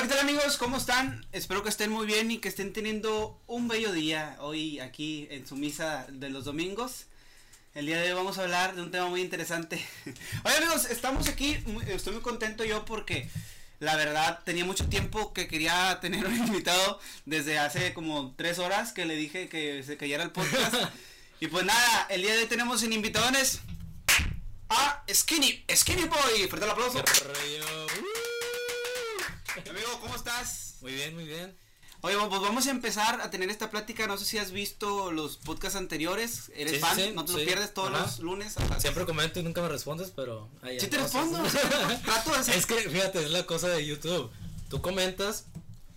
Hola, ¿qué tal amigos? ¿Cómo están? Espero que estén muy bien y que estén teniendo un bello día hoy aquí en su misa de los domingos. El día de hoy vamos a hablar de un tema muy interesante. Oye amigos, estamos aquí, estoy muy contento yo porque la verdad tenía mucho tiempo que quería tener un invitado desde hace como tres horas que le dije que se cayera el podcast. y pues nada, el día de hoy tenemos en invitadones a Skinny, Skinny Boy. Fuerte el aplauso. ¿Cómo estás? Muy bien, muy bien. Oye, pues vamos a empezar a tener esta plática. No sé si has visto los podcasts anteriores. ¿Eres Sí, fan? sí, ¿No te sí. lo pierdes todos Ajá. los lunes? Siempre comento y nunca me respondes, pero. ahí Sí te respondo. Trato de hacer. Es que, fíjate, es la cosa de YouTube. Tú comentas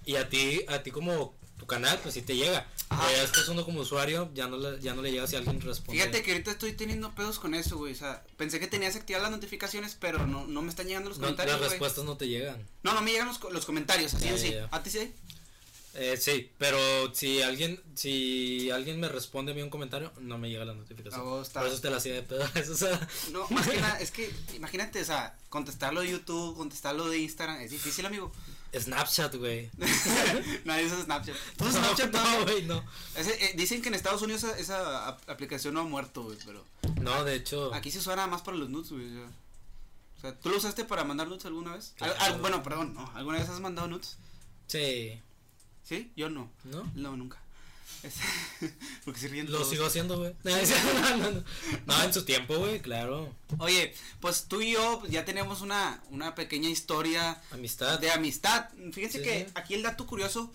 y a ti, a ti como tu canal, pues sí te llega. Ajá. Pero ya después uno como usuario ya no le, ya no le llega si alguien responde. Fíjate que ahorita estoy teniendo pedos con eso, güey. O sea, pensé que tenías activadas las notificaciones, pero no, no me están llegando los No, comentarios. las güey. respuestas no te llegan. No, no me llegan los, los comentarios, así Ya, en sí. ya, ya. ¿A ti sí? Eh, sí, pero si alguien, si alguien me responde a mí un comentario, no me llega la notificación. Vos Por eso te la hacía de pedo. o sea, No, más que nada, es que imagínate, o sea, contestarlo de YouTube, contestarlo de Instagram, es difícil, amigo. Snapchat, güey. Nadie usa Snapchat. ¿Tú usas Snapchat? no, No, güey, no. Eh, dicen que en Estados Unidos esa, esa ap- aplicación no ha muerto, güey, pero No, de hecho. aquí se usa nada más para los nudes, güey. O sea, ¿tú lo usaste para mandar nudes alguna vez? Al- Claro. al- bueno, perdón, no. ¿Alguna vez has mandado nudes? Sí. ¿Sí? Yo no. ¿No? No, nunca. Es- Porque se ríen Lo todos. sigo haciendo, güey. No, no, no. No, en su tiempo, güey, claro. Oye, pues tú y yo ya tenemos una, una pequeña historia Amistad. de amistad. Fíjense Sí, que sí. aquí el dato curioso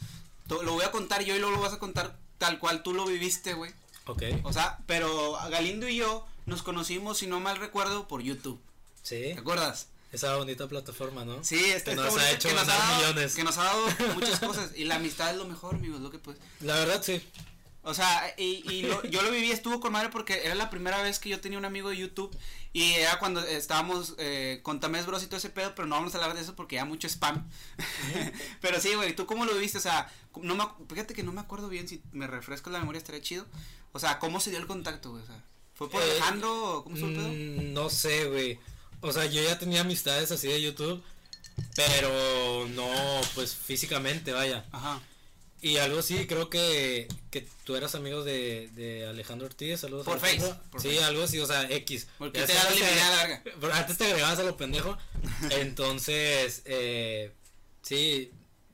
lo voy a contar yo y luego lo vas a contar tal cual tú lo viviste, güey. Ok. O sea, pero Galindo y yo nos conocimos, si no mal recuerdo, por YouTube. Sí. ¿Te acuerdas? Esa bonita plataforma, ¿no? Sí, este Que nos ha hecho que nos ha ganar dado- millones. Que nos ha dado muchas cosas. Y la amistad es lo mejor, amigos, lo que pues. La verdad, sí. O sea, y, y lo- yo lo viví, estuvo con madre porque era la primera vez que yo tenía un amigo de YouTube y era cuando estábamos eh, con Tamés Bros y todo ese pedo, pero no vamos a hablar de eso porque ya mucho spam. pero sí, güey, ¿tú cómo lo viviste? O sea, no me, fíjate que no me acuerdo bien, si me refresco la memoria estaría chido. O sea, ¿cómo se dio el contacto, güey? O sea, ¿fue por Eh, Alejandro o cómo pedo? Mm, no sé, güey. O sea, yo ya tenía amistades así de YouTube, pero no, pues físicamente, vaya. Ajá. Y algo sí, creo que, que tú eras amigo de, de Alejandro Ortiz, saludos. Por Alejandro. Face, por sí, Face. algo así, o sea, X. Porque te da la antes te- la antes te agregabas a lo pendejo. Entonces, eh, sí,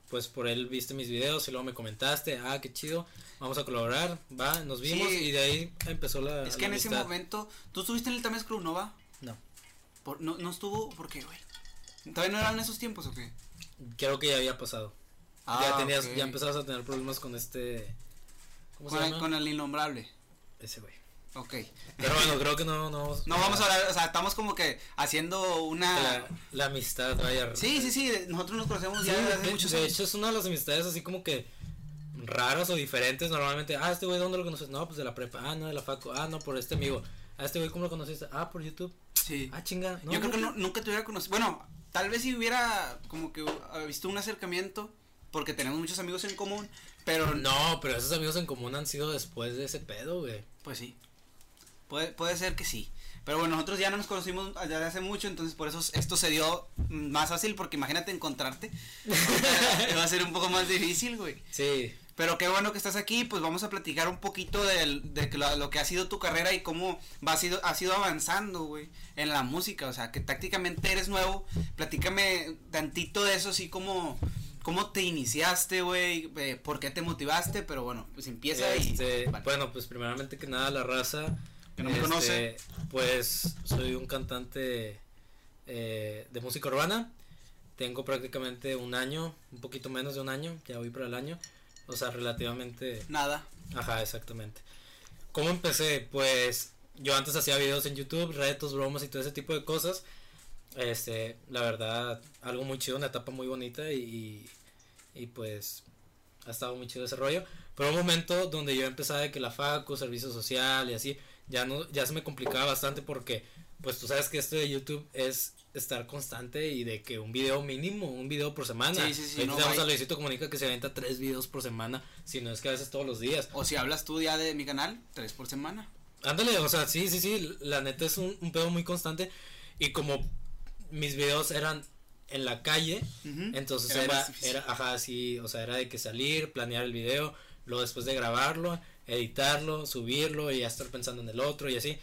pues por él viste mis videos y luego me comentaste, ah, qué chido, vamos a colaborar, va, nos vimos Sí. y de ahí empezó la. Es que la en ese momento, ¿tú estuviste en el Tamés Crew, no va? No, Por- no, no estuvo, ¿por qué, güey? ¿Todavía no eran esos tiempos o qué? creo que ya había pasado. Ah, ya tenías, ya empezabas a tener problemas con este. ¿Cómo Con se el, llama? con el innombrable. Ese güey. Ok. Pero bueno, creo que no, no. No vamos a hablar, o sea, estamos como que haciendo una... La, la amistad, vaya. Sí, sí, sí, nosotros nos conocemos Sí, ya desde de, muchos de años. hecho es una de las amistades así como que raras o diferentes normalmente. Ah, este güey, ¿dónde lo conoces? No, pues de la prepa. Ah, no, de la facu. Ah, no, por este amigo. Ah, este güey, ¿cómo lo conociste? Ah, por YouTube. Sí. Ah, chinga. No, Yo creo que nunca. no- nunca te hubiera conocido. Bueno, tal vez si hubiera como que uh, visto un acercamiento, porque tenemos muchos amigos en común, pero No, pero esos amigos en común han sido después de ese pedo, güey. Pues sí. Puede, puede ser que sí. Pero bueno, nosotros ya no nos conocimos desde hace mucho, entonces por eso esto se dio más fácil, porque imagínate encontrarte. Va a ser un poco más difícil, güey. Sí. Pero qué bueno que estás aquí, pues vamos a platicar un poquito de, que lo, lo que ha sido tu carrera y cómo va sido, has ido avanzando, güey, en la música, o sea, que tácticamente eres nuevo. Platícame tantito de eso, así como, cómo te iniciaste, güey, eh, por qué te motivaste, pero bueno, pues empieza Este, y... vale. Bueno, pues primeramente que nada, la raza. Que no me este, conoce. Pues soy un cantante eh, de música urbana. Tengo prácticamente un año, un poquito menos de un año, ya voy para el año. O sea, relativamente Nada. Ajá, exactamente. ¿Cómo empecé? Pues yo antes hacía videos en YouTube, retos, bromas y todo ese tipo de cosas. Este, la verdad, algo muy chido, una etapa muy bonita y, y pues ha estado muy chido ese rollo. Pero un momento donde yo empezaba de que la facu, servicio social y así, ya no, ya se me complicaba bastante porque pues tú sabes que esto de YouTube es estar constante y de que un video mínimo, un video por semana. Sí, sí, sí, Ahí no, tenemos a Luisito Comunica que se aventa tres videos por semana, si no es que a veces todos los días. O si hablas tú ya de mi canal, tres por semana. Ándale, o sea, sí, sí, sí, la neta es un, un pedo muy constante y como mis videos eran en la calle, entonces Era era, era, ajá, sí, o sea, era de que salir, planear el video, luego después de grabarlo, editarlo, subirlo y ya estar pensando en el otro y así.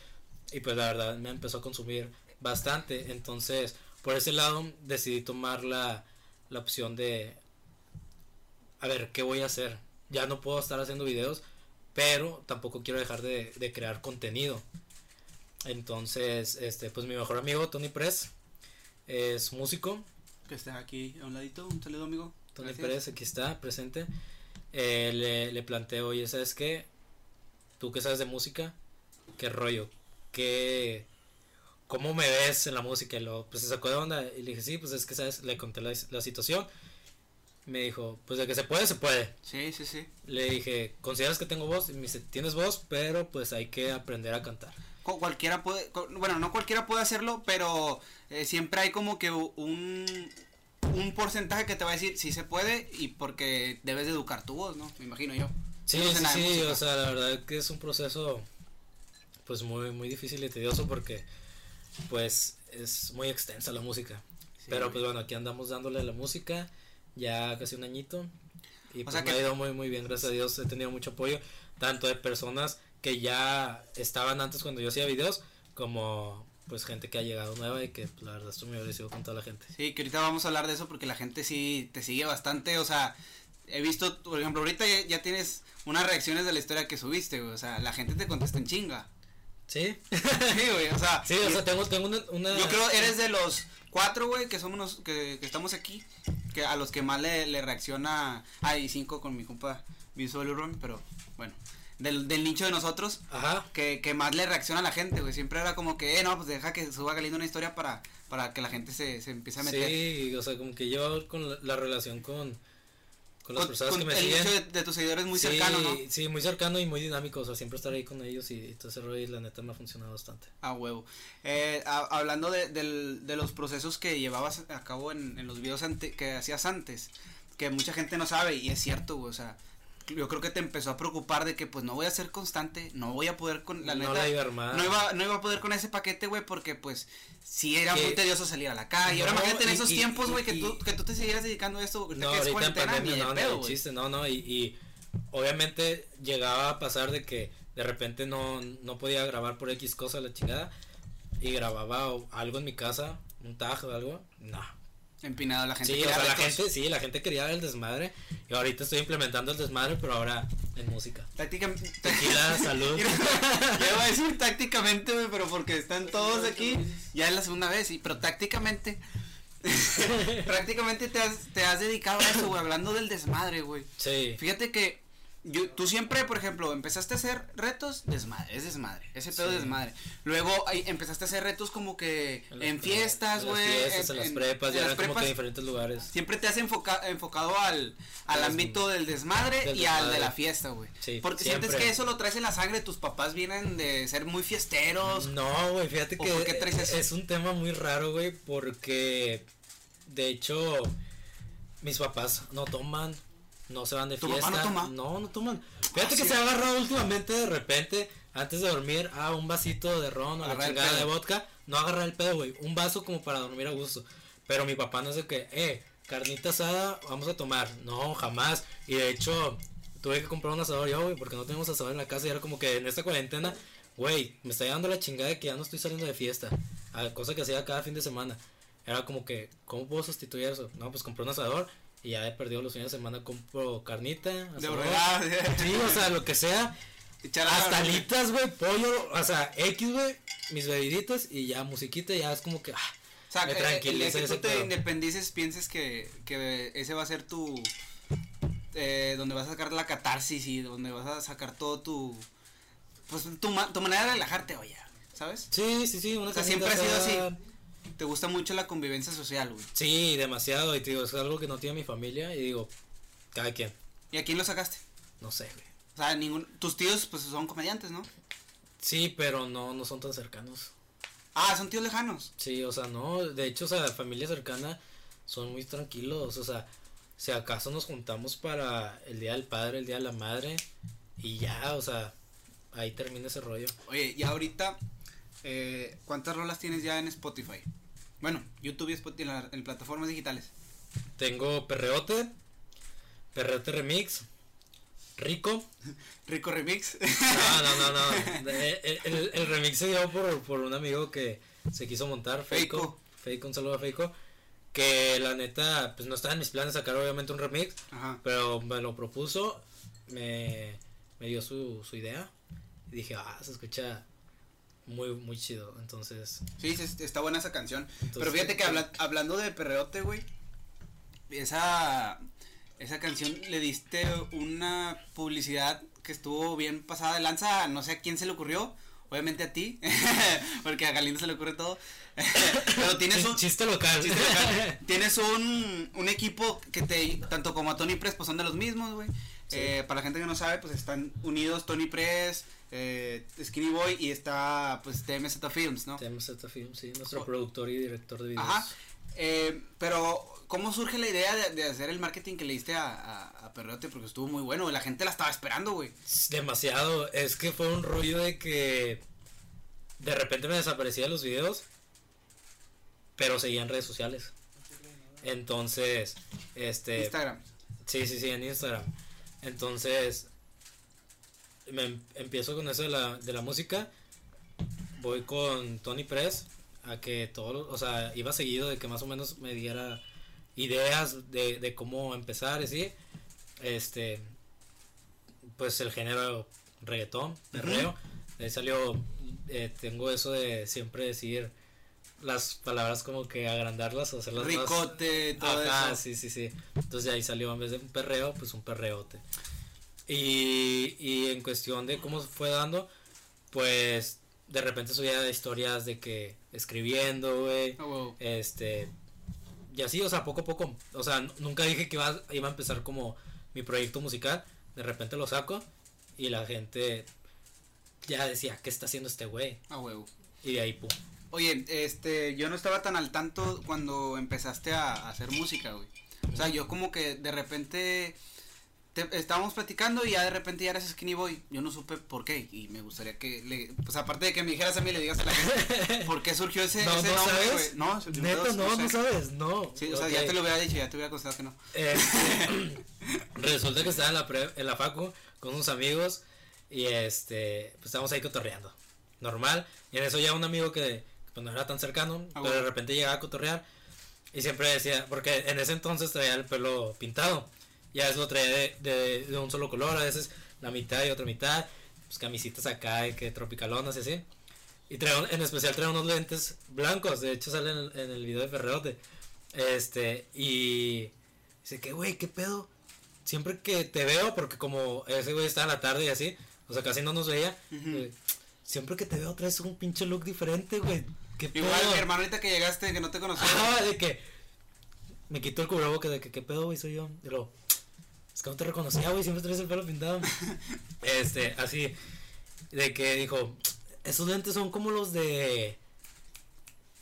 Y pues la verdad me empezó a consumir bastante, entonces por ese lado decidí tomar la, la opción de, a ver, ¿qué voy a hacer? Ya no puedo estar haciendo videos, pero tampoco quiero dejar de, de crear contenido. Entonces, este, pues mi mejor amigo Tony Press es músico. Que está aquí a un ladito. Un saludo, amigo. Tony Gracias. Pérez aquí está presente. Eh, le, le planteo, oye, ¿sabes qué? Tú que sabes de música, ¿qué rollo? ¿Qué, ¿Cómo me ves en la música? Y lo, pues se sacó de onda y le dije, sí, pues es que, ¿sabes? Le conté la, la situación. Me dijo, pues de que se puede, se puede. Sí, sí, sí. Le dije, ¿consideras que tengo voz? Y me dice, tienes voz, pero pues hay que aprender a cantar. Cu- Cualquiera puede, bueno, no cualquiera puede hacerlo, pero eh, siempre hay como que un, un porcentaje que te va a decir si se puede y porque debes de educar tu voz, ¿no? Me imagino yo. Sí, no sé sí, sí, o sea, la verdad que es un proceso pues muy muy difícil y tedioso porque pues es muy extensa la música. Sí, Pero pues bueno, aquí andamos dándole a la música ya casi un añito y O pues sea me que- ha ido muy muy bien, gracias a Dios he tenido mucho apoyo tanto de personas que ya estaban antes cuando yo hacía videos como pues gente que ha llegado nueva y que pues, la verdad estoy muy agradecido con toda la gente. Sí, que ahorita vamos a hablar de eso porque la gente sí te sigue bastante, o sea, he visto, por ejemplo, ahorita ya, ya tienes unas reacciones de la historia que subiste, güey, o sea, la gente te contesta en chinga. Sí, Sí, güey, o sea, sí, o sea, tengo, tengo una, una- Yo creo eres de los cuatro, güey, que somos los que, que estamos aquí, que a los que más le, le reacciona, ah, y cinco con mi compa Visual Urban, pero bueno, del, del nicho de nosotros, Ajá, que, que más le reacciona a la gente, güey, siempre era como que, eh, no, pues deja que suba Galindo una historia para, para que la gente se, se empiece a meter. Sí, o sea, como que yo con la, la relación con, con las Con- personas con que me el siguen. de, de tus seguidores muy sí, cercano, ¿no? Sí, muy cercano y muy dinámico, o sea, siempre estar ahí con ellos y, y todo ese rollo y la neta me ha funcionado bastante. A huevo. Eh, a- hablando de, del- de los procesos que llevabas a cabo en, en los videos ante- que hacías antes, que mucha gente no sabe, y es cierto, güey, o sea, yo creo que te empezó a preocupar de que pues no voy a ser constante, no voy a poder con la no neta, la iba no iba, no iba a poder con ese paquete, güey, porque pues sí era Que- muy tedioso salir a la calle. No, Ahora imagínate en esos y- tiempos, güey, que tú, que tú te siguieras dedicando a esto, No, que es ahorita en cuarentena, pandemia ni de no, pedo, no existe, no, no, y, y obviamente llegaba a pasar de que de repente no, no podía grabar por X cosa la chingada y grababa algo en mi casa, un tag o algo, no. Empinado la gente. Sí, o sea, la gente, sí, la gente quería el desmadre y ahorita estoy implementando el desmadre, pero ahora en música. Tácticamente. Tequila, salud. Ya iba a decir tácticamente, pero porque están todos aquí, ya es la segunda vez, y, pero tácticamente, prácticamente te has, te has dedicado a eso, güey, hablando del desmadre, güey. Sí. Fíjate que yo, tú siempre, por ejemplo, empezaste a hacer retos, desmadre, es desmadre, ese pedo Sí. es desmadre. Luego ahí empezaste a hacer retos como que en, fiestas, en güey. fiestas, en, las prepas, en ya las como que en diferentes lugares. Siempre te has enfoca- enfocado al, al ámbito del desmadre del y al de la fiesta, güey. Sí, Porque siempre. sientes que eso lo traes en la sangre, tus papás vienen de ser muy fiesteros. No, güey, fíjate ¿O que por qué traes eso? es un tema muy raro, güey, porque de hecho mis papás no toman, no se van de ¿Tu fiesta. no toma? No, no toman. Fíjate Ah, que sí. se ha agarrado últimamente de repente, antes de dormir, a un vasito de ron o la el chingada de vodka. No agarrar el pedo, güey. Un vaso como para dormir a gusto. Pero mi papá no es de que, eh, carnita asada, vamos a tomar. No, jamás. Y de hecho, tuve que comprar un asador yo, güey, porque no tenemos asador en la casa. Y era como que en esta cuarentena, güey, me está llevando la chingada de que ya no estoy saliendo de fiesta. A cosa que hacía cada fin de semana. Era como que, ¿cómo puedo sustituir eso? No, pues compré un asador y ya he perdido los fines de semana, compro carnita, De verdad. Sí, o sea, lo que sea. Hasta alitas, güey, pollo, o sea, X, güey, mis bebiditas y ya musiquita, ya es como que, ah, O sea, me eh, el tranquiliza que tú te pedo. independices, pienses que, que ese va a ser tu. Eh, donde vas a sacar la catarsis y donde vas a sacar todo tu. Pues tu, tu manera de relajarte, oye, ¿sabes? sí, sí, sí, una O sea, siempre ha sido así. Te gusta mucho la convivencia social, güey. Sí, demasiado, y te digo, es algo que no tiene mi familia, y digo, cada quien, ¿Y a quién lo sacaste? no sé, güey. O sea, ningún. Tus tíos, pues son comediantes, ¿no? Sí, pero no, no son tan cercanos. Ah, son tíos lejanos. Sí, o sea, no, de hecho, o sea, familia cercana son muy tranquilos, o sea, si acaso nos juntamos para el día del padre, el día de la madre, y ya, o sea, ahí termina ese rollo. Oye, y ahorita, eh, ¿cuántas rolas tienes ya en Spotify? Bueno, YouTube y Spotify en, la- en plataformas digitales. Tengo Perreote, Perreote Remix, Rico. Rico Remix. No, no, no, no. El, el- el remix se dio por, por un amigo que se quiso montar, Feico. Feico. Feico, un saludo a Feico. Que la neta, pues no estaba en mis planes sacar obviamente un remix, Ajá. pero me lo propuso, me, me dio su, su idea. Y dije, ah, se escucha muy, muy chido. Entonces, Sí, sí, está buena esa canción. Entonces, Pero fíjate que habla- hablando de perreote, güey. Esa, esa canción le diste una publicidad que estuvo bien pasada de lanza. No sé a quién se le ocurrió. Obviamente a ti. porque a Galindo se le ocurre todo. Pero tienes un, chiste local. chiste local. tienes un, un equipo que te, tanto como a Tony Press, pues son de los mismos, güey. Sí. Eh, para la gente que no sabe, pues están unidos Tony Press, eh, Skinny Boy y está pues TMZ Films, ¿no? Tenemos esta film, sí, nuestro Oh. productor y director de videos. Ajá. Eh, pero, ¿cómo surge la idea de, de hacer el marketing que le diste a, a, a Perreote? Porque estuvo muy bueno, la gente la estaba esperando, güey. Demasiado. Es que fue un rollo de que de repente me desaparecía de los videos, pero seguía en redes sociales. Entonces, este, Instagram. sí, sí, sí, en Instagram. Entonces, me em- empiezo con eso de la, de la música. Voy con Tony Press a que todo, o sea, iba seguido de que más o menos me diera ideas de, de cómo empezar, así. Este, pues el género reggaetón, perreo. De ahí salió, eh, tengo eso de siempre decir las palabras como que agrandarlas o hacerlas más- Ricote, todo Ajá, eso. sí, sí, sí. Entonces de ahí salió en vez de un perreo, pues un perreote. Y, y en cuestión de cómo se fue dando, pues de repente subía historias de que escribiendo, güey. Ah, huevo. Este. Y así, o sea, poco a poco. O sea, nunca dije que iba, iba a empezar como mi proyecto musical. De repente lo saco y la gente ya decía, ¿qué está haciendo este güey? A huevo. Y de ahí, pum. Oye, este, yo no estaba tan al tanto cuando empezaste a, a hacer música, güey. O sea, yo como que de repente te- estábamos platicando y ya de repente ya eres Skinny Boy. Yo no supe por qué y me gustaría que, le, pues aparte de que me dijeras a mí, le digas a la gente por qué surgió ese, No, ese no nombre, sabes. No, yo Neta, no, no, sé. sabes, no. Sí, o sea, ya te lo hubiera dicho, ya te hubiera constado que no. Este, resulta que estaba en la, pre- en la facu con unos amigos y este, pues estábamos ahí cotorreando. Normal. Y en eso ya un amigo que pues, no era tan cercano, Ah, pero de repente llegaba a cotorrear y siempre decía, porque en ese entonces traía el pelo pintado. Ya es lo traía de, de, de un solo color, a veces la mitad y otra mitad, pues camisitas acá de que tropicalonas y así. Y trae en especial trae unos lentes blancos, de hecho sale en el, en el video de Ferreote. Este, y dice que, güey, ¿qué pedo? Siempre que te veo, porque como ese güey está a la tarde y así, o sea, casi no nos veía, güey, siempre que te veo traes un pinche look diferente, güey. ¿Qué pedo? Igual, mi hermano, ahorita que llegaste, que no te conocía. Ajá, de que me quito el cubrebocas de que qué pedo, güey, soy yo. Y luego, es que no te reconocía, güey, siempre traes el pelo pintado. este, así, de que dijo, esos lentes son como los de...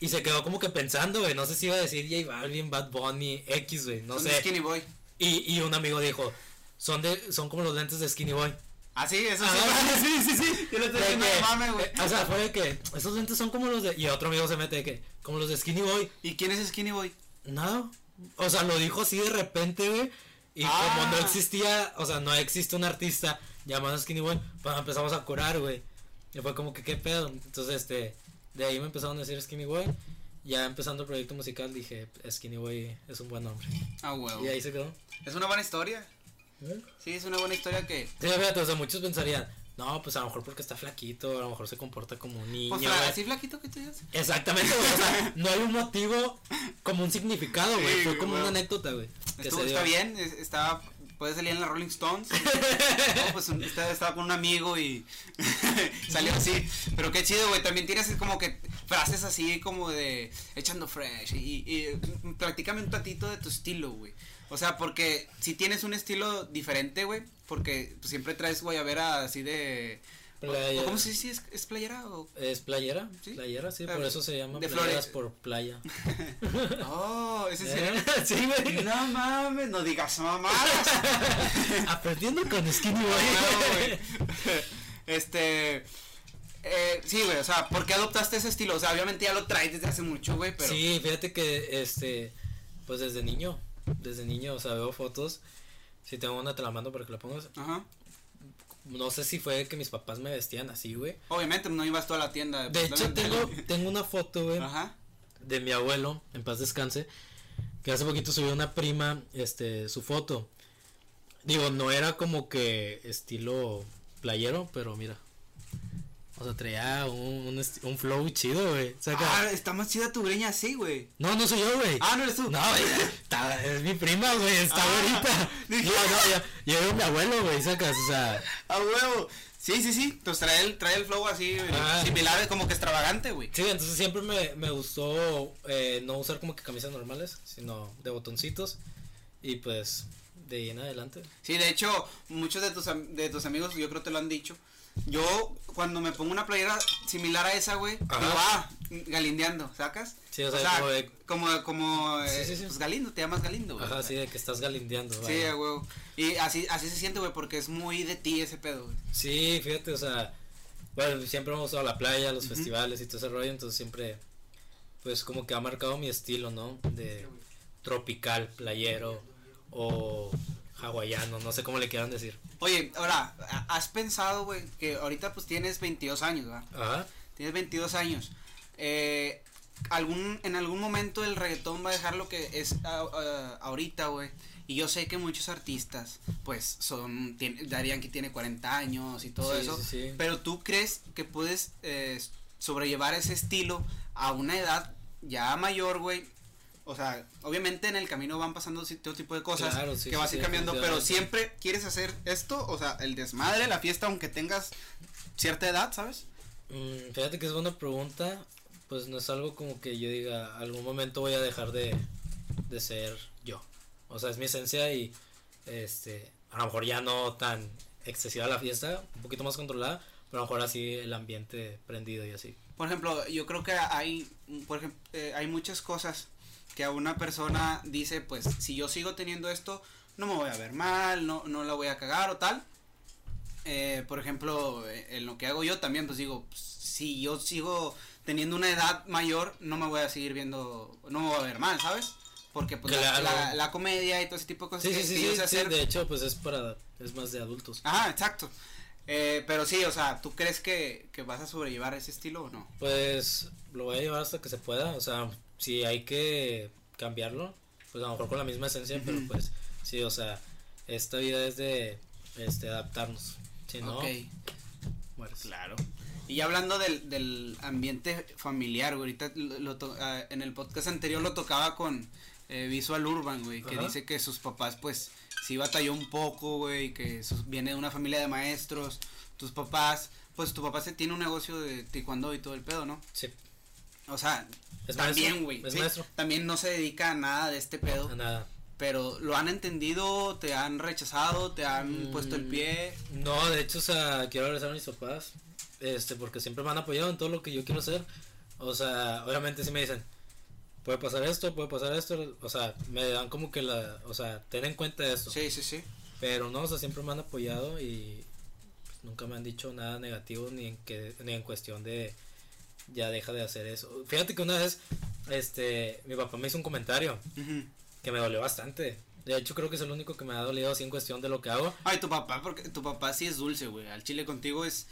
Y se quedó como que pensando, güey, no sé si iba a decir J Balvin, Bad Bunny, X, güey, no Son de sé. Skinny Boy. Y, y un amigo dijo, son de son como los lentes de Skinny Boy. Ah, sí, eso sí. Ah, sí, sí, sí. Yo le estoy De diciendo, que- no mames, güey. eh, O sea, fue de que esos lentes son como los de... Y otro amigo se mete de que, como los de Skinny Boy. ¿Y quién es Skinny Boy? Nada. O sea, lo dijo así de repente, güey. Y Ah. como no existía, o sea, no existe un artista llamado Skinny Boy, pues empezamos a curar, güey. Y fue como que, ¿qué pedo? Entonces, este, de ahí me empezaron a decir Skinny Boy. Ya empezando el proyecto musical dije, Skinny Boy es un buen nombre. Ah, huevo. Y ahí se quedó. Es una buena historia. Sí, es una buena historia que. Sí, fíjate, o sea, muchos pensarían, no, pues a lo mejor porque está flaquito, a lo mejor se comporta como un niño. Güey". así flaquito que tú digas. Exactamente, güey, o sea, no hay un motivo como un significado, güey. Sí, Fue como una anécdota, güey. Estuvo, está bien, es- está, puede salir en la Rolling Stones. no, pues un- estaba, estaba con un amigo y salió así. Pero qué chido, güey. También tienes como que frases así como de echando fresh. Y, y mm, platícame un tantito de tu estilo, güey. O sea, porque si tienes un estilo diferente, güey. Porque pues, siempre traes guayabera así de. Playera. ¿o ¿Cómo se dice? ¿Es, es playera o.? Es playera, ¿Sí? playera, sí, Ah, por eso se llama de playeras flores. por playa. Oh, ¿es en serio? Eh, sí, güey. No mames, no digas mamadas. Aprendiendo con Skinny Boy. Güey. Este. Eh, sí, güey, o sea, ¿por qué adoptaste ese estilo? O sea, obviamente ya lo traes desde hace mucho, güey, pero... Sí, fíjate que, este, pues desde niño, desde niño, o sea, veo fotos. Si tengo una, te la mando para que la pongas. Ajá. No sé si fue que mis papás me vestían así, güey. Obviamente no ibas toda la tienda. De hecho, tengo, tengo una foto, güey, Ajá. de mi abuelo, en paz descanse, que hace poquito subió una prima, este, su foto. Digo, no era como que estilo playero, pero mira. O sea, traía un, un, flow chido, güey. Ah, está más chida tu greña así, güey. No, no soy yo, güey. Ah, no eres tú. No, güey, está- es mi prima, güey, está Ah, bonita. dije- No, no, yo, yo veo a mi abuelo, güey, sacas, o sea, A huevo. Sí, sí, sí. Pues trae el, trae el flow así, Ah. similar, como que extravagante, güey. sí, entonces siempre me, me gustó eh, no usar como que camisas normales, sino de botoncitos. Y pues, de ahí en adelante. Sí, de hecho, muchos de tus, de tus amigos, yo creo te lo han dicho. Yo, cuando me pongo una playera similar a esa, güey, Ajá. digo, ah, galindeando, ¿sacas? Sí, o sea, como de- como, como, eh, Sí, sí, sí. pues Galindo, te llamas Galindo, güey. Ajá, sí, de que estás galindeando. Sí, vaya. a huevo. Y así, así se siente, güey, porque es muy de ti ese pedo, güey. Sí, fíjate, o sea, bueno, siempre hemos ido a la playa, a los festivales y todo ese rollo, entonces siempre, pues como que ha marcado mi estilo, ¿no? De tropical, playero o hawaiano, no sé cómo le quieran decir. Oye, ahora, ¿ha- ¿has pensado, güey, que ahorita pues tienes 22 años, ¿verdad? Ajá. Tienes 22 años. Eh, algún, en algún momento el reggaetón va a dejar lo que es a- a- ahorita, güey. Y yo sé que muchos artistas, pues, son, tien- Darían que tiene 40 años y todo Sí, eso. sí, sí. Pero tú crees que puedes eh, sobrellevar ese estilo a una edad ya mayor, güey. O sea, obviamente en el camino van pasando todo tipo de cosas Claro, sí, que sí, vas a sí, ir cambiando, pero siempre quieres hacer esto, o sea, el desmadre, la fiesta, aunque tengas cierta edad, ¿sabes? Mm, fíjate que es buena pregunta, pues no es algo como que yo diga, algún momento voy a dejar de, de ser yo. O sea, es mi esencia y, este, a lo mejor ya no tan excesiva la fiesta, un poquito más controlada, pero a lo mejor así el ambiente prendido y así. Por ejemplo, yo creo que hay, por ejemplo, eh, hay muchas cosas que a una persona dice, pues, si yo sigo teniendo esto, no me voy a ver mal, no, no la voy a cagar o tal. Eh, por ejemplo, eh, en lo que hago yo también, pues digo, pues, si yo sigo teniendo una edad mayor, no me voy a seguir viendo, no me voy a ver mal, ¿sabes? Porque pues la- Claro. la, la comedia y todo ese tipo de cosas Sí, que, sí, sí, yo sé hacer. de hecho, pues es para, es más de adultos. Ajá, exacto. Eh, pero sí, o sea, ¿tú crees que, que vas a sobrellevar ese estilo o no? Pues lo voy a llevar hasta que se pueda, o sea, si hay que cambiarlo, pues a lo mejor con la misma esencia, pero pues sí, o sea, esta vida es de este adaptarnos. Si no, Ok. mueres. Claro. Y ya hablando del, del ambiente familiar, güey, ahorita lo, to- ah, en el podcast anterior lo tocaba con eh, Visual Urban, güey, que Ajá. dice que sus papás, pues, sí batalló un poco, güey, que sus- viene de una familia de maestros, tus papás, pues tu papá se tiene un negocio de taekwondo y todo el pedo, ¿no? Sí, O sea, es también, güey, sí, también no se dedica a nada de este pedo, A nada. pero lo han entendido, te han rechazado, te han Mm. puesto el pie. No, de hecho, o sea, quiero agradecer a mis papás, este, porque siempre me han apoyado en todo lo que yo quiero hacer. O sea, obviamente si me dicen, puede pasar esto, puede pasar esto, o sea, me dan como que la, o sea, ten en cuenta esto. Sí, sí, sí. Pero no, o sea, siempre me han apoyado y pues, nunca me han dicho nada negativo ni en que ni en cuestión de ya deja de hacer eso. Fíjate que una vez este mi papá me hizo un comentario que me dolió bastante. De hecho, creo que es el único que me ha dolido así en cuestión de lo que hago. Ay, tu papá, porque tu papá sí es dulce, güey. Al chile contigo es.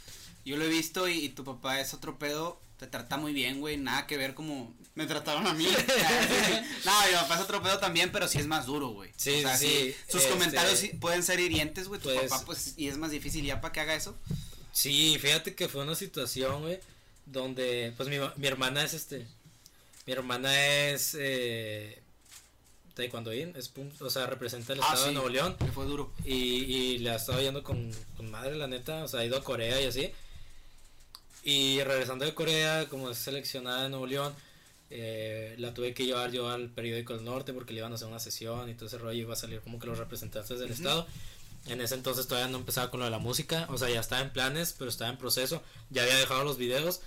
Yo lo he visto y, y tu papá es otro pedo. Te trata muy bien, güey. Nada que ver como me trataron a mí. no, mi papá es otro pedo también, pero sí es más duro, güey. Sí, o sea, sí, Sus este, comentarios sí pueden ser hirientes, güey. Tu pues- papá, pues, y es más difícil ya para que haga eso. Sí, fíjate que fue una situación, güey, donde pues mi, mi hermana es este mi hermana es eh taekwondoín, es pum- o sea, representa el Ah, estado sí. de Nuevo León. Que fue duro. Y, y la estaba yendo con, con madre, la neta. O sea, ha ido a Corea y así. Y regresando de Corea, como es seleccionada de Nuevo León, eh, la tuve que llevar yo al periódico del norte porque le iban a hacer una sesión y todo ese rollo. Iba a salir como que los representantes del estado. En ese entonces todavía no empezaba con lo de la música. O sea, ya estaba en planes, pero estaba en proceso. Ya había dejado los videos.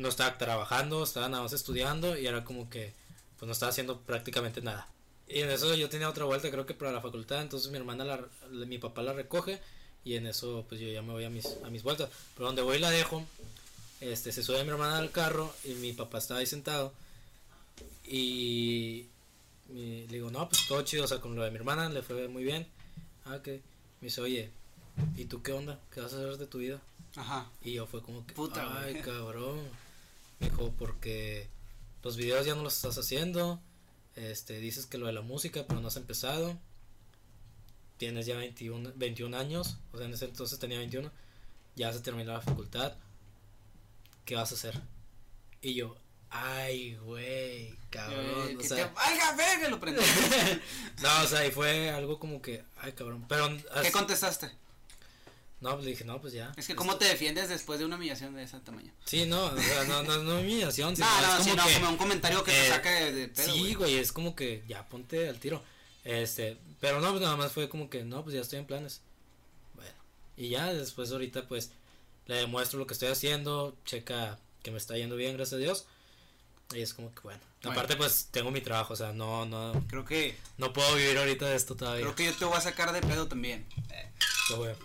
No estaba trabajando, estaba nada más estudiando. Y era como que, pues no estaba haciendo prácticamente nada. Y en eso yo tenía otra vuelta, creo que para la facultad, entonces mi hermana, la, la- mi papá la recoge y en eso pues yo ya me voy a mis, a mis vueltas. Pero donde voy la dejo, Este, se sube mi hermana al carro y mi papá estaba ahí sentado. Y, y le digo, no, pues todo chido, o sea, con lo de mi hermana le fue muy bien. Ah, ok. Me dice, oye, ¿y tú qué onda? ¿Qué vas a hacer de tu vida? Ajá. Y yo fue como que, Puta, ay, cabrón. Me dijo, porque los videos ya no los estás haciendo. Este, dices que lo de la música, pero no has empezado. Tienes ya 21, 21 años, o sea, en ese entonces tenía 21. Ya se terminó la facultad. ¿Qué vas a hacer? Y yo, ay, güey, cabrón. Eh, o que sea, te valga verga, lo prendí. no, o sea, y fue algo como que, ay, cabrón. Pero, ¿Qué as- contestaste? No, pues dije, no, pues ya. Es que cómo te defiendes después de una humillación de ese tamaño. Sí, no, o sea, no, no, no humillación, sino No, es no, como sí, no, que, como un comentario que te eh, saca de, de pedo, sí, güey. es como que ya ponte al tiro. Este, pero no, pues nada más fue como que no, pues ya estoy en planes. Bueno, y ya después ahorita pues le demuestro lo que estoy haciendo, checa que me está yendo bien, gracias a Dios. Y es como que bueno. Bueno. Aparte pues tengo mi trabajo, o sea, no no Creo que, no puedo vivir ahorita de esto todavía. creo que yo te voy a sacar de pedo también. Lo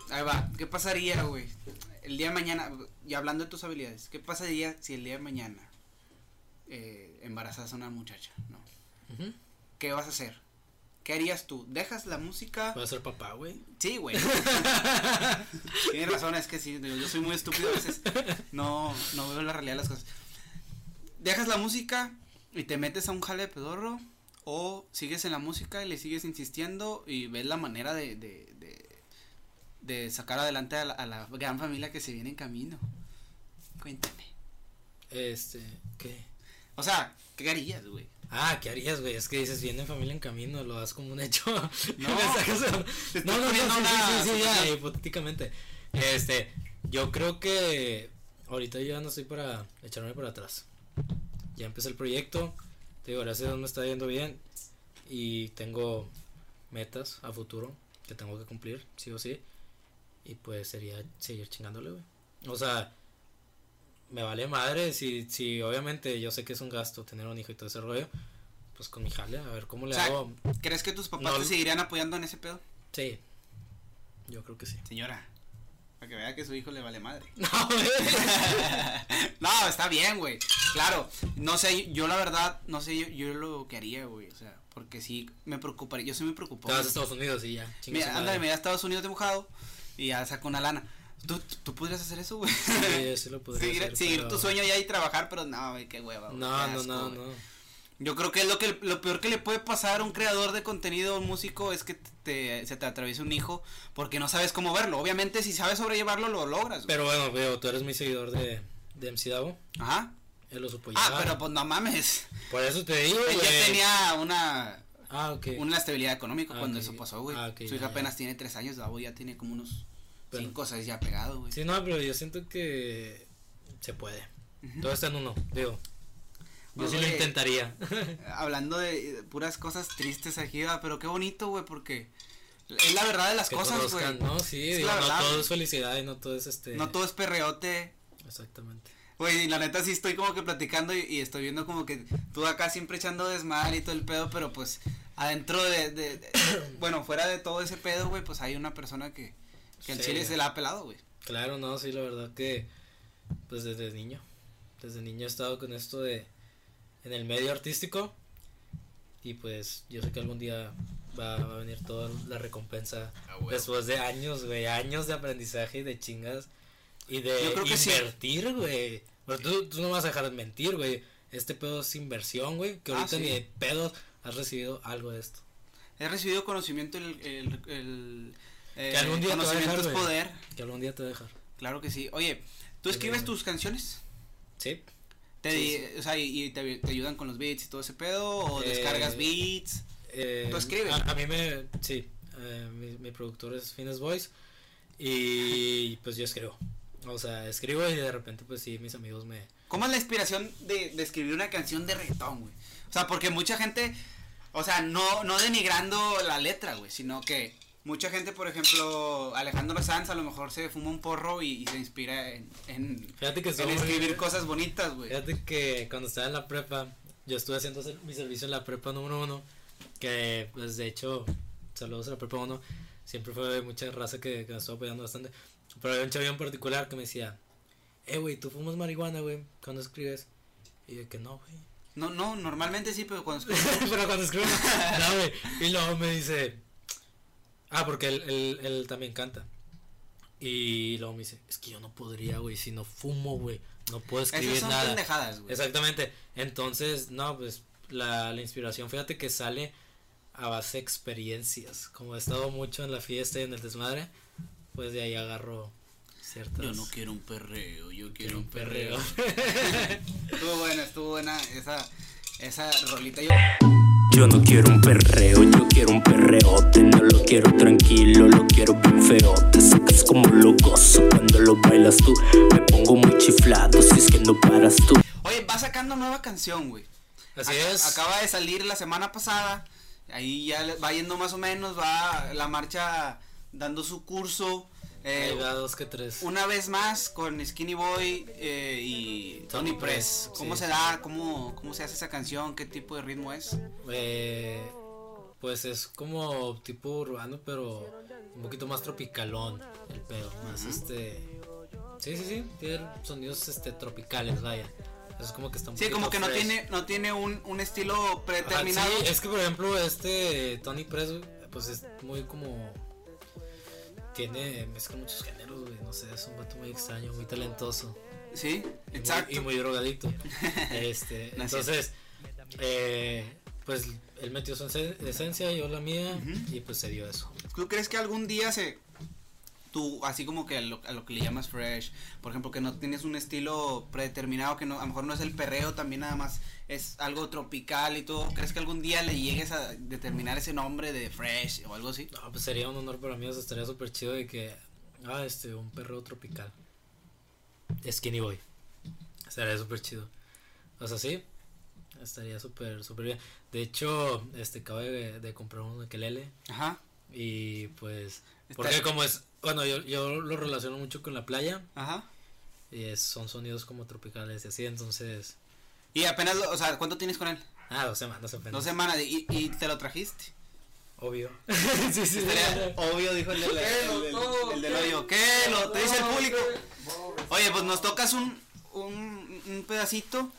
Ahí va, ¿qué pasaría, güey? El día de mañana, y hablando de tus habilidades, ¿qué pasaría si el día de mañana eh, embarazas a una muchacha? ¿no? ¿Qué vas a hacer? ¿Qué harías tú? ¿Dejas la música? Voy a ser papá, güey. Sí, güey. Tienes razón, es que sí, yo soy muy estúpido a veces. No, no veo la realidad de las cosas. ¿Dejas la música y te metes a un jale de pedorro? ¿O sigues en la música y le sigues insistiendo y ves la manera de, de, de, sacar adelante a la, a la gran familia que se viene en camino? Cuéntame. Este, ¿qué? O sea, ¿qué harías, güey? Ah, ¿qué harías, güey? Es que dices, viene familia en camino, lo das como un hecho. No, no, no, no, estoy sí, sí, sí, ya, hipotéticamente. Este, yo creo que ahorita yo ya no estoy para echarme para atrás. Ya empecé el proyecto, te digo, gracias a Dios me está yendo bien y tengo metas a futuro que tengo que cumplir, sí o sí. Y pues sería seguir chingándole, güey. O sea, me vale madre si, si obviamente yo sé que es un gasto tener un hijo y todo ese rollo, pues con mi jale, a ver cómo le O sea, hago. ¿Crees que tus papás No. te seguirían apoyando en ese pedo? Sí, yo creo que sí. Señora, para que vea que su hijo le vale madre. No, no, está bien, güey. Claro, no sé, yo la verdad, no sé yo, yo lo que haría, güey. O sea, porque sí me preocuparía. Yo soy muy Te preocupado. vas a Estados Unidos y ya. Mira, ándale, me voy a Estados Unidos de mojado y ya saco una lana. ¿Tú, tú podrías hacer eso, güey? Sí, sí lo podría seguir hacer, seguir pero- tu sueño ya y trabajar, pero no, güey, qué hueva. güey, No, qué no, asco, no, no. Yo creo que es lo que lo peor que le puede pasar a un creador de contenido, un músico, es que te, se te atraviese un hijo porque no sabes cómo verlo. Obviamente, si sabes sobrellevarlo, lo logras. güey. Pero bueno, veo, tú eres mi seguidor de, de MC Davo. Ajá. Él lo supo Ah, pero pues no mames. Por eso te digo, Él ya tenía una, Ah, ok. una estabilidad económica Ah, cuando eso pasó, güey. Ah, Su hija ya. apenas tiene tres años, Davo ya tiene como unos Pero- cinco o seis ya pegado, güey. Sí, no, pero yo siento que se puede. Todo está en uno, digo. Yo Pues, sí lo intentaría. Hablando de puras cosas tristes aquí, pero qué bonito, güey, porque es la verdad de las que cosas, güey. ¿no? Sí, Es digo, no verdad, todo es felicidad y no todo es este. No todo es perreote. Exactamente. Güey, la neta sí estoy como que platicando y, y estoy viendo como que tú acá siempre echando desmadre y todo el pedo, pero pues adentro de, de- de- bueno, fuera de todo ese pedo, güey, pues hay una persona que, que al Sí. chile se la ha pelado, güey. Claro, no, sí, la verdad que, pues desde niño, desde niño he estado con esto de, en el medio artístico y pues yo sé que algún día va, va a venir toda la recompensa después de años, güey, años de aprendizaje y de chingas y de Yo creo que sí. invertir, güey. Pero tú, tú no vas a dejar de mentir, güey. Este pedo es inversión, güey, que Ah, ahorita sí. ni de pedos has recibido algo de esto. He recibido conocimiento, el, el, el, eh, Que algún día te va a conocimiento dejar, es poder, Que algún día te va a dejar. claro que sí. Oye, ¿tú Sí, escribes güey. tus canciones? Sí. Te, Sí, O sea, y, y te, te ayudan con los beats y todo ese pedo, o Eh, descargas beats. Eh, ¿Tú escribes? A, a mí me. Sí. eh, mi, mi productor es Fines Voice. Y pues yo escribo. O sea, escribo y de repente, pues sí, mis amigos me. ¿Cómo es la inspiración de, de escribir una canción de reggaetón, güey? O sea, porque mucha gente, o sea, no, no denigrando la letra, güey, sino que mucha gente, por ejemplo, Alejandro Sanz a lo mejor se fuma un porro y, y se inspira en, en, Fíjate que en escribir cosas bonitas, güey. Fíjate que cuando estaba en la prepa, yo estuve haciendo mi servicio en la prepa número uno. Que, pues de hecho, saludos a la prepa uno. Siempre fue mucha raza que, que me estuvo apoyando bastante. Pero había un chavio en particular que me decía: eh, güey, ¿tú fumas marihuana, güey? cuando escribes? Y de que no, güey. No, no, normalmente sí, pero cuando pero cuando escribo, no, güey. Y luego me dice, ah, porque él, él, él también canta. Y luego me dice, es que yo no podría, güey, si no fumo, güey, no puedo escribir Esas son nada. pendejadas, güey. Exactamente. Entonces, no, pues la, la inspiración, fíjate que sale a base de experiencias. Como he estado mucho en la fiesta y en el desmadre, pues de ahí agarro Yo no quiero un perreo, yo quiero, quiero un perreo. estuvo buena, estuvo buena esa, esa rolita. Yo, Yo no quiero un perreo, yo quiero un perreote. No lo quiero tranquilo, lo quiero bien feote. Sacas como lo gozo cuando lo bailas tú. Me pongo muy chiflado si es que no paras tú. oye, va sacando nueva canción, güey. Así Ac- es. Acaba de salir la semana pasada. Ahí ya va yendo más o menos, va la marcha dando su curso. Eh, Ahí va dos que tres. una vez más con Skinny Boy eh, y Tony Tony Press. Press, ¿Cómo sí. se da? ¿Cómo, ¿Cómo se hace esa canción? ¿Qué tipo de ritmo es? Eh, pues es como tipo urbano, pero un poquito más tropicalón el pedo. Más este. Sí, sí, sí. Tiene sonidos este tropicales, vaya. Es como que está un Sí, como que no tiene, no tiene un, un estilo Ajá, predeterminado. sí, es que por ejemplo este Tony Press, pues es muy como tiene mezcla muchos géneros, güey, no sé, es un vato muy extraño, muy talentoso. Sí, y muy- exacto. Y muy, drogadicto. este, entonces, eh, pues él metió su esen- esencia, yo la mía, y pues se dio eso. ¿Tú crees que algún día se... Tú, así como que a lo, a lo que le llamas fresh, por ejemplo, que no tienes un estilo predeterminado, que no, a lo mejor no es el perreo, también nada más es algo tropical y todo, ¿crees que algún día le llegues a determinar ese nombre de fresh o algo así? No, pues sería un honor para mí, o sea, estaría súper chido de que, ah, este, un perro tropical. Skinny Boy. Estaría súper chido. O sea, sí, estaría súper, súper bien. De hecho, este, acabo de, de comprar un ukelele Ajá, y pues, Está- porque como es, bueno, yo, yo lo relaciono mucho con la playa ajá. y es- son sonidos como tropicales y así, entonces, Y apenas, lo- o sea, ¿cuánto tienes con él? ah, dos semanas apenas. Dos semanas, y, y te lo trajiste. Obvio. sí, sí, Estaría obvio, dijo el, del- el, del- el del hoyo. ¿Qué? Lo te dice el público. Oye, pues nos tocas un, un, un pedacito.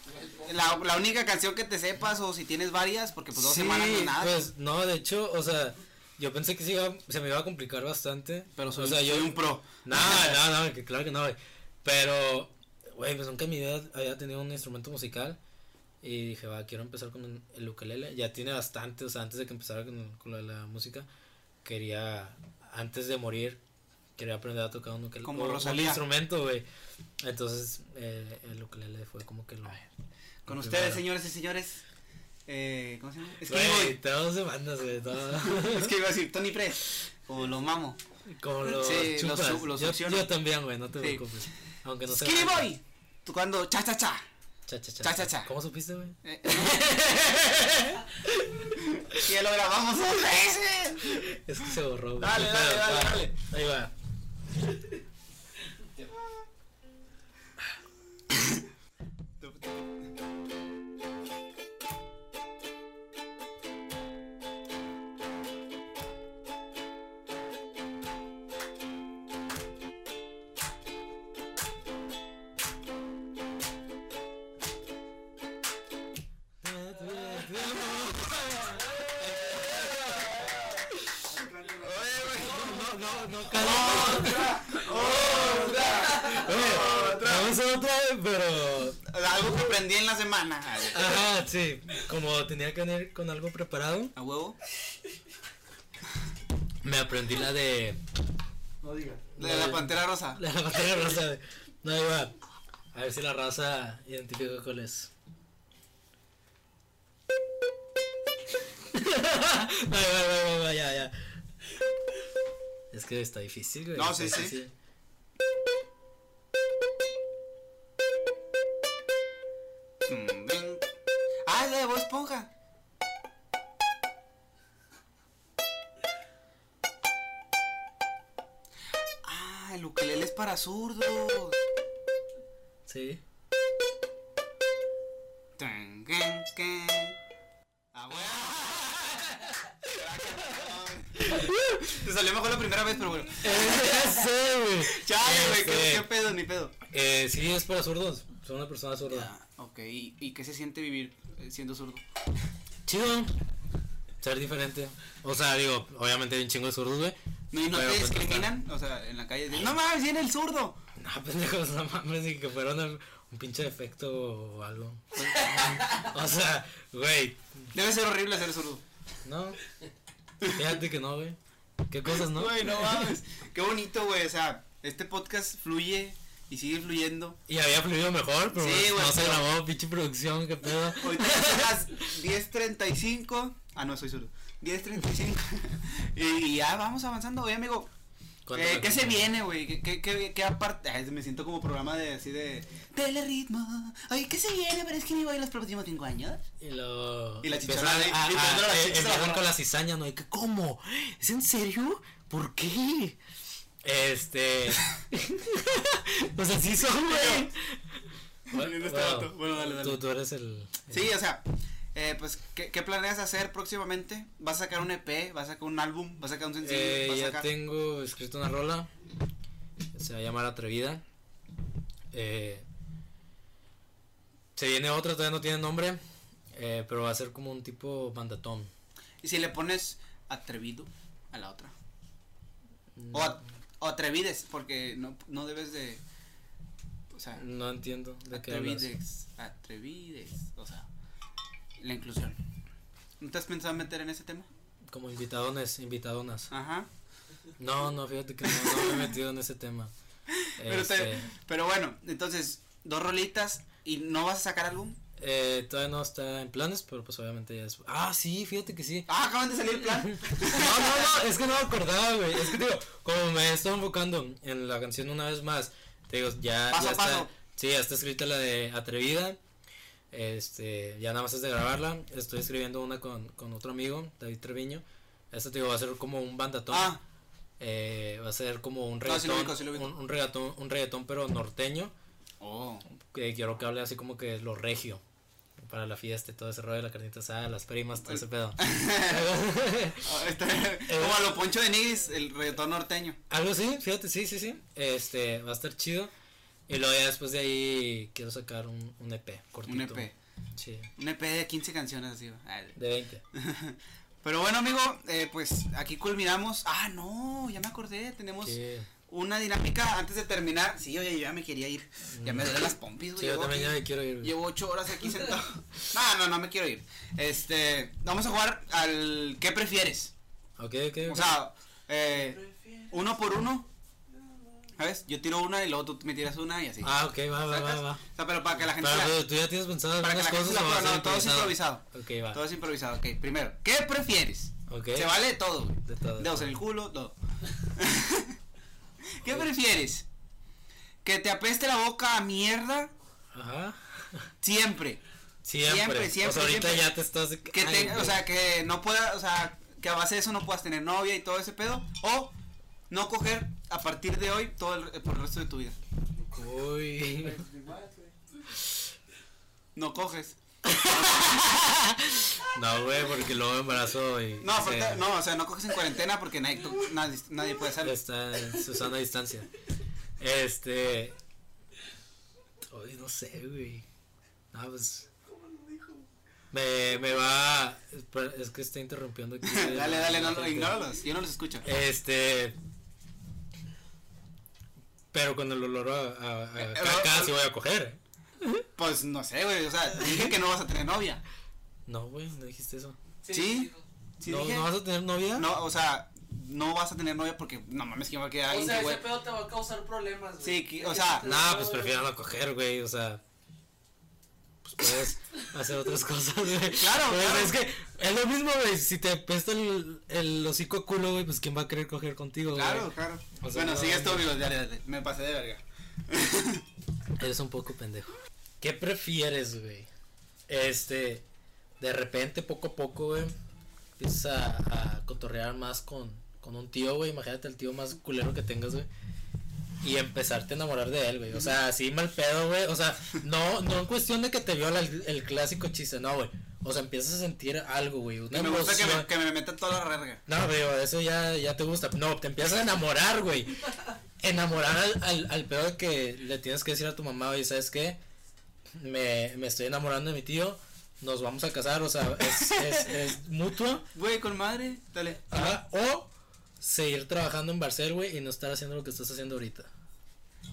La, la única canción que te sepas o si tienes varias, porque pues dos Sí, semanas no es nada. Pues no, de hecho, o sea, yo pensé que se, iba, se me iba a complicar bastante. pero soy, o sea, soy yo un pro. No, no, no, que claro que no, güey. Pero, güey, pues nunca en mi vida había tenido un instrumento musical. Y dije, va, quiero empezar con el ukelele. Ya tiene bastante, o sea, antes de que empezara con, con lo la música, quería, antes de morir, quería aprender a tocar un ukelele. Como o- un Rosalía. instrumento, güey. Entonces, eh, el ukelele fue como que lo. Con lo ustedes, señores y señores. Eh, ¿Cómo se llama? Es que Güey, te dos semanas, güey. Es que iba a decir Tony Press. Como lo mamo. Como los Sí, los chupas. su- los yo, también, güey, no te Sí. preocupes. Aunque no. Skinny Boy. Tú cuando cha cha cha. Cha, cha, cha. Cha, cha, cha. ¿Cómo supiste, güey? Eh, que lo grabamos dos veces. Es que se borró, güey. Dale, dale, dale, va. dale. Ahí va. Aprendí en la semana. Ajá, sí. Como tenía que venir con algo preparado, A huevo. me aprendí la de. La de la pantera rosa. La de la pantalla rosa. güey. No, va. A ver si la raza identifica cuál es. Va, ya, ya. Es que está difícil, güey. No, sí, sí. Para zurdos. Sí. Tan, can, can. Ah, bueno. Te salió mejor la primera vez, pero bueno. ya sé, güey. Chale, güey, ¿qué, qué pedo, ni pedo. Eh, sí, es para zurdos. Soy una persona zurda. Ya, ok, ¿y, y qué se siente vivir eh, siendo zurdo? Chido. Ser diferente. O sea, digo, obviamente hay un chingo de zurdos, güey. ¿No, y no te pues, discriminan? O sea, en la calle. de, no mames, viene el zurdo. No, pendejos, no mames, ni que fuera un pinche defecto o algo. o sea, güey, Debe ser horrible ser zurdo. no. Fíjate que no, güey. ¿Qué cosas, no? Güey, no mames. Qué bonito, güey. O sea, este podcast fluye y sigue fluyendo. Y había fluido mejor, pero Sí, güey, no se pero- grabó, pinche producción, qué pedo. Ahorita son las 10.35. Ah, no, soy zurdo. 10.35. y ya vamos avanzando, oye, amigo. Eh, ¿Qué se viene, güey? ¿Qué, qué, qué, qué aparte? Ay, me siento como programa de así de. Teleritmo. Ay, ¿qué se viene? ¿Pero es que ni voy los próximos cinco años? Y lo. Y la chichona las eh, con la cizaña, ¿no? Y que, ¿cómo? ¿Es en serio? ¿Por qué? Este. pues así son, güey. Este vato. Bueno, dale, dale. Tú, tú eres el. Sí, o sea, eh, pues, ¿qué, ¿qué planeas hacer próximamente? ¿Vas a sacar un EP? ¿Vas a sacar un álbum? ¿Vas a sacar un sencillo? Eh, ¿Vas a ya sacar... tengo escrito una rola. Se va a llamar Atrevida. Eh, se viene otra, todavía no tiene nombre. eh, pero va a ser como un tipo bandatón. ¿Y si le pones atrevido a la otra? Mm. O, o atrevides, porque no, no debes de... O sea, No entiendo de qué hablas. atrevides, atrevides, o sea, la inclusión. ¿No te has pensado meter en ese tema? Como invitadones, invitadonas. Ajá. No, no, fíjate que no, no me he metido en ese tema. Pero, Este, te- pero bueno, entonces, dos rolitas y no vas a sacar álbum. eh, todavía no está en planes, pero pues obviamente ya es. Ah, sí, fíjate que sí. Ah, acaban de salir el plan. No, no, no, es que no me acordaba, güey. Es que digo, como me estoy enfocando en la canción una vez más, te digo, ya, Paso ya está. Sí, ya está escrita la de Atrevida. Este, ya nada más es de grabarla. Estoy escribiendo una con, con otro amigo, David Treviño. Esta te digo, va a ser como un bandatón. Ah, Eh, va a ser como un No, sí lo reggaetón, ubico, sí un, un reggaetón, un reggaetón pero norteño. oh. Que quiero que hable así como que lo regio. Para la fiesta y todo ese rollo de la carnita asada, las primas, todo ese pedo. Ah, está- como a lo Poncho de Nigris, el reggaetón norteño. Algo así, fíjate, sí, sí, sí. Este, va a estar chido. Y luego ya después de ahí quiero sacar un, un EP, cortito. Un EP. Sí, Un EP de 15 canciones así. de 20. Pero bueno, amigo, eh, pues aquí culminamos. Ah, no, ya me acordé. Tenemos una dinámica antes de terminar. Sí, oye, yo ya me quería ir. Ya me duelen las pompis, güey. sí yo también ya me quiero ir. Llevo ocho horas aquí sentado. no, no, no me quiero ir. Este, vamos a jugar al ¿qué prefieres? Ok, ok. O sea, eh, uno por uno. ¿Sabes? Yo tiro una y luego tú me tiras una y así. ah, ok, va, va, va, va. O sea, pero para que la gente Pero la- tú, ya tienes pensado para que la gente cosas se la o va a pueda- ser no, todo es improvisado. Ok, va. Todo es improvisado. Ok, primero, ¿qué prefieres? Ok. Se vale todo, güey. De todo. Dedos en el culo, todo. ¿Qué prefieres? ¿Que te apeste la boca a mierda Ajá. siempre? Siempre. Siempre, siempre, O sea, ahorita siempre. ya te estás. Que ay, te- güey. o sea, que no pueda, o sea, que a base de eso no puedas tener novia y todo ese pedo. O no coger a partir de hoy todo el, por el resto de tu vida. Uy. No coges. No, güey, porque luego me embarazo y. No, no, o sea, no coges en cuarentena porque nadie, nadie, nadie puede hacerlo. Está Susana a distancia. Este. Ay, no sé, güey. Ah, pues. Me, me va. Es que está interrumpiendo aquí. dale, dale, no, no, ignóralos, yo no los escucho. Este. Pero con el olor a, a, a Eh, caca eh, sí voy a coger. Pues no sé, güey, o sea, dije que no vas a tener novia. No, güey, no dijiste eso. ¿Sí? ¿Sí ¿No, dije? ¿No vas a tener novia? No, o sea, no vas a tener novia porque no mames que va a quedar O alguien sea, que, ese pedo te va a causar problemas, güey. Sí, que- o sea, Nah, pues prefiero no coger, güey, o sea. Pues puedes hacer otras cosas, güey. Claro, Pues, claro. Es que es lo mismo, güey. Si te pesta el, el hocico culo, güey, pues quién va a querer coger contigo, güey. Claro, claro. O sea, bueno, no, sigues amigos, dale, dale, me pasé de verga. Eres un poco pendejo. ¿Qué prefieres, güey? Este, de repente, poco a poco, güey, empiezas a, a cotorrear más con, con un tío, güey. Imagínate el tío más culero que tengas, güey. Y empezarte a enamorar de él, güey. O sea, así mal pedo, güey. O sea, no, no en cuestión de que te viola el, el clásico chiste, no, güey. O sea, empiezas a sentir algo, güey. Una me gusta que me, que me meta toda la verga. No, pero eso ya, ya te gusta. No, te empiezas a enamorar, güey. Enamorar al, al, al pedo de que le tienes que decir a tu mamá, oye, ¿sabes qué? Me, me estoy enamorando de mi tío, nos vamos a casar, o sea, es, es, es mutuo. Güey, con madre, dale. Ajá, o seguir trabajando en Barcel, güey, y no estar haciendo lo que estás haciendo ahorita.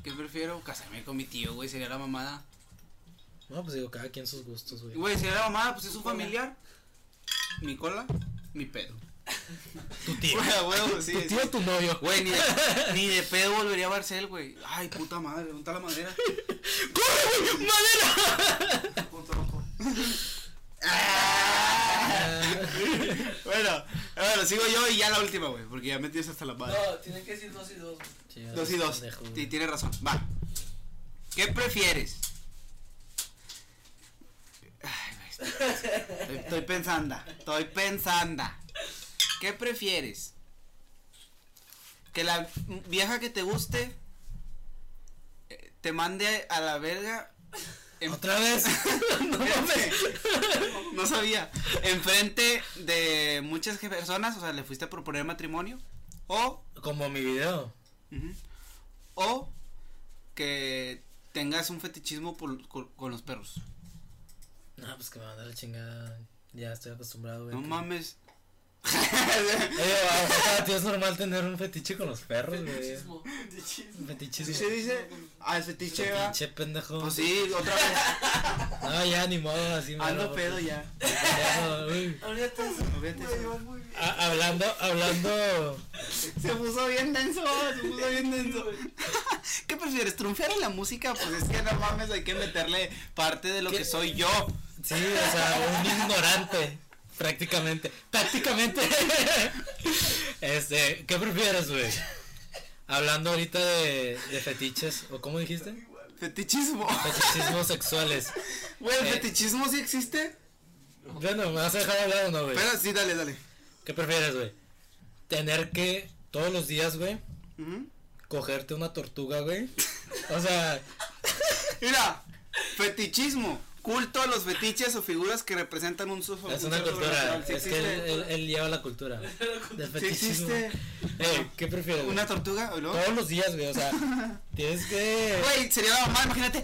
¿Qué prefiero? Casarme con mi tío, güey, sería la mamada. No, pues digo, cada quien sus gustos, güey. Güey, sería la mamada, pues es un familiar. Mi cola, mi pedo. Tu tío. Güey, a huevo, sí. tu sí. tío o tu novio. Güey, ni de, ni de pedo volvería a Barcel, güey. Ay, puta madre, ¿dónde está la madera? ¡Corre, güey! ¡Madera! Punto rojo. Ah. bueno, bueno, sigo yo y ya la última, güey, porque ya me tienes hasta la madre. No, tienen que decir dos y dos. Sí, Dos y dos. Sí, tienes razón. Va. ¿Qué prefieres? Ay, güey, estoy, estoy pensando. Estoy pensando. ¿Qué prefieres? Que la vieja que te guste eh, te mande a la verga. Otra vez. no mames. no sabía. Enfrente de muchas personas, o sea, le fuiste a proponer matrimonio. O Como mi video. O que tengas un fetichismo por- con, con los perros. No, pues que me manda la chingada. Ya estoy acostumbrado, güey. No que- mames. A ti es normal tener un fetiche con los perros, güey. Fetichismo. Fetichismo. ¿Sí se dice? Ah, el fetiche va. Pinche pendejo. Pues sí, otra vez. No, ya ni modo, así me Ando pedo ya. Olvídate se eso. va muy bien. A- hablando, hablando. Se puso bien denso, se puso bien denso. ¿Qué prefieres? ¿Trunfear en la música? Pues es que no mames, hay que meterle parte de lo ¿Qué? que soy yo. Sí, o sea, un ignorante. Prácticamente. Prácticamente. Este, ¿qué prefieres, güey? Hablando ahorita de, de fetiches, ¿o cómo dijiste? Fetichismo. Fetichismos sexuales. Güey, ¿el Eh. fetichismo sí existe? Bueno, ¿me vas a dejar hablar o no, güey? Pero sí, dale, dale. ¿Qué prefieres, güey? Tener que todos los días, güey, cogerte una tortuga, güey. O sea, Mira, fetichismo. Culto a los fetiches o figuras que representan un su es un una cultura. Sí Es que él, existe. él- él lleva la cultura del Sí fetichismo. existe. Eh, ¿Qué prefieres? güey? ¿Una tortuga o no? Todos los días, güey, o sea, tienes que... Güey, sería la mamá, imagínate.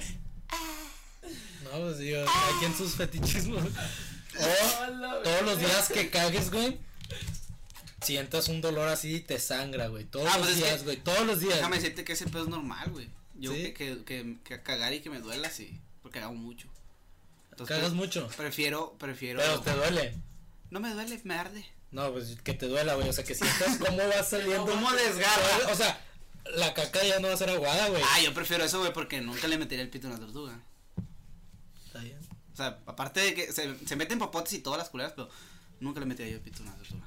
No, pues digo, aquí en sus fetichismos. O todos los días que cagues, güey, sientas un dolor así y te sangra, güey. Todos Ah, los pues es días, que- güey, todos los días. Déjame decirte que ese pedo es normal, güey. Yo ¿Sí? que, que, que, que cagar y que me duela, sí. Porque hago mucho. Entonces, Cagas mucho, Prefiero, prefiero. pero te duele. No me duele, me arde. No, pues que te duela, güey, o sea, que sientas cómo va saliendo. ¿Cómo desgarra? O sea, la caca ya no va a ser aguada, güey. Ah, yo prefiero eso, güey, porque nunca le metería el pito a una tortuga. Está bien. O sea, aparte de que se, se meten popotes y todas las culeras, pero nunca le metería yo el pito a una tortuga.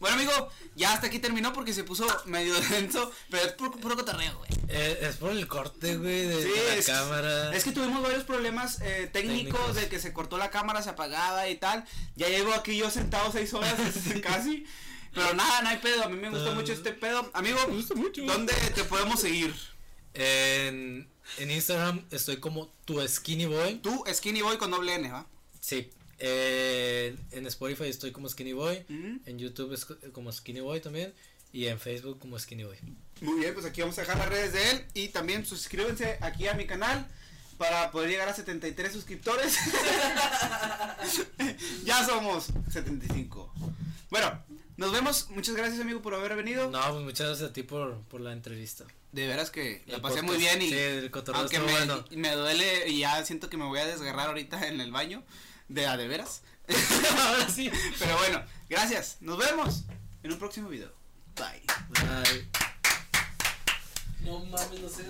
Bueno, amigo, ya hasta aquí terminó porque se puso medio denso, pero es puro, puro cotorreo, güey. Eh, es por el corte, güey, de, Sí, de la es, cámara. es que tuvimos varios problemas eh, técnicos, Técnicos. de que se cortó la cámara, se apagaba y tal. Ya llevo aquí yo sentado seis horas este, casi. Pero nada, no hay pedo. A mí me gusta Ah. mucho este pedo. Amigo, Me gusta mucho. ¿dónde te podemos seguir? En, en Instagram estoy como tu skinny boy. Tú, Skinny Boy con doble N, ¿va? Sí. Eh, en Spotify estoy como Skinny Boy. En YouTube es co- como Skinny Boy también. Y en Facebook como Skinny Boy. Muy bien, pues aquí vamos a dejar las redes de él. Y también suscríbanse aquí a mi canal para poder llegar a 73 suscriptores. ya somos 75. Bueno, nos vemos. Muchas gracias, amigo, por haber venido. No, pues muchas gracias a ti por, por la entrevista. De veras que la El pasé podcast. muy bien y Sí, el cotorreo aunque estuvo me, bueno. me duele y ya siento que me voy a desgarrar ahorita en el baño de a de veras. Ahora sí. Pero bueno, gracias. Nos vemos en un próximo video. Bye. Bye. No mames, no sé.